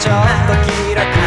ちょっと気楽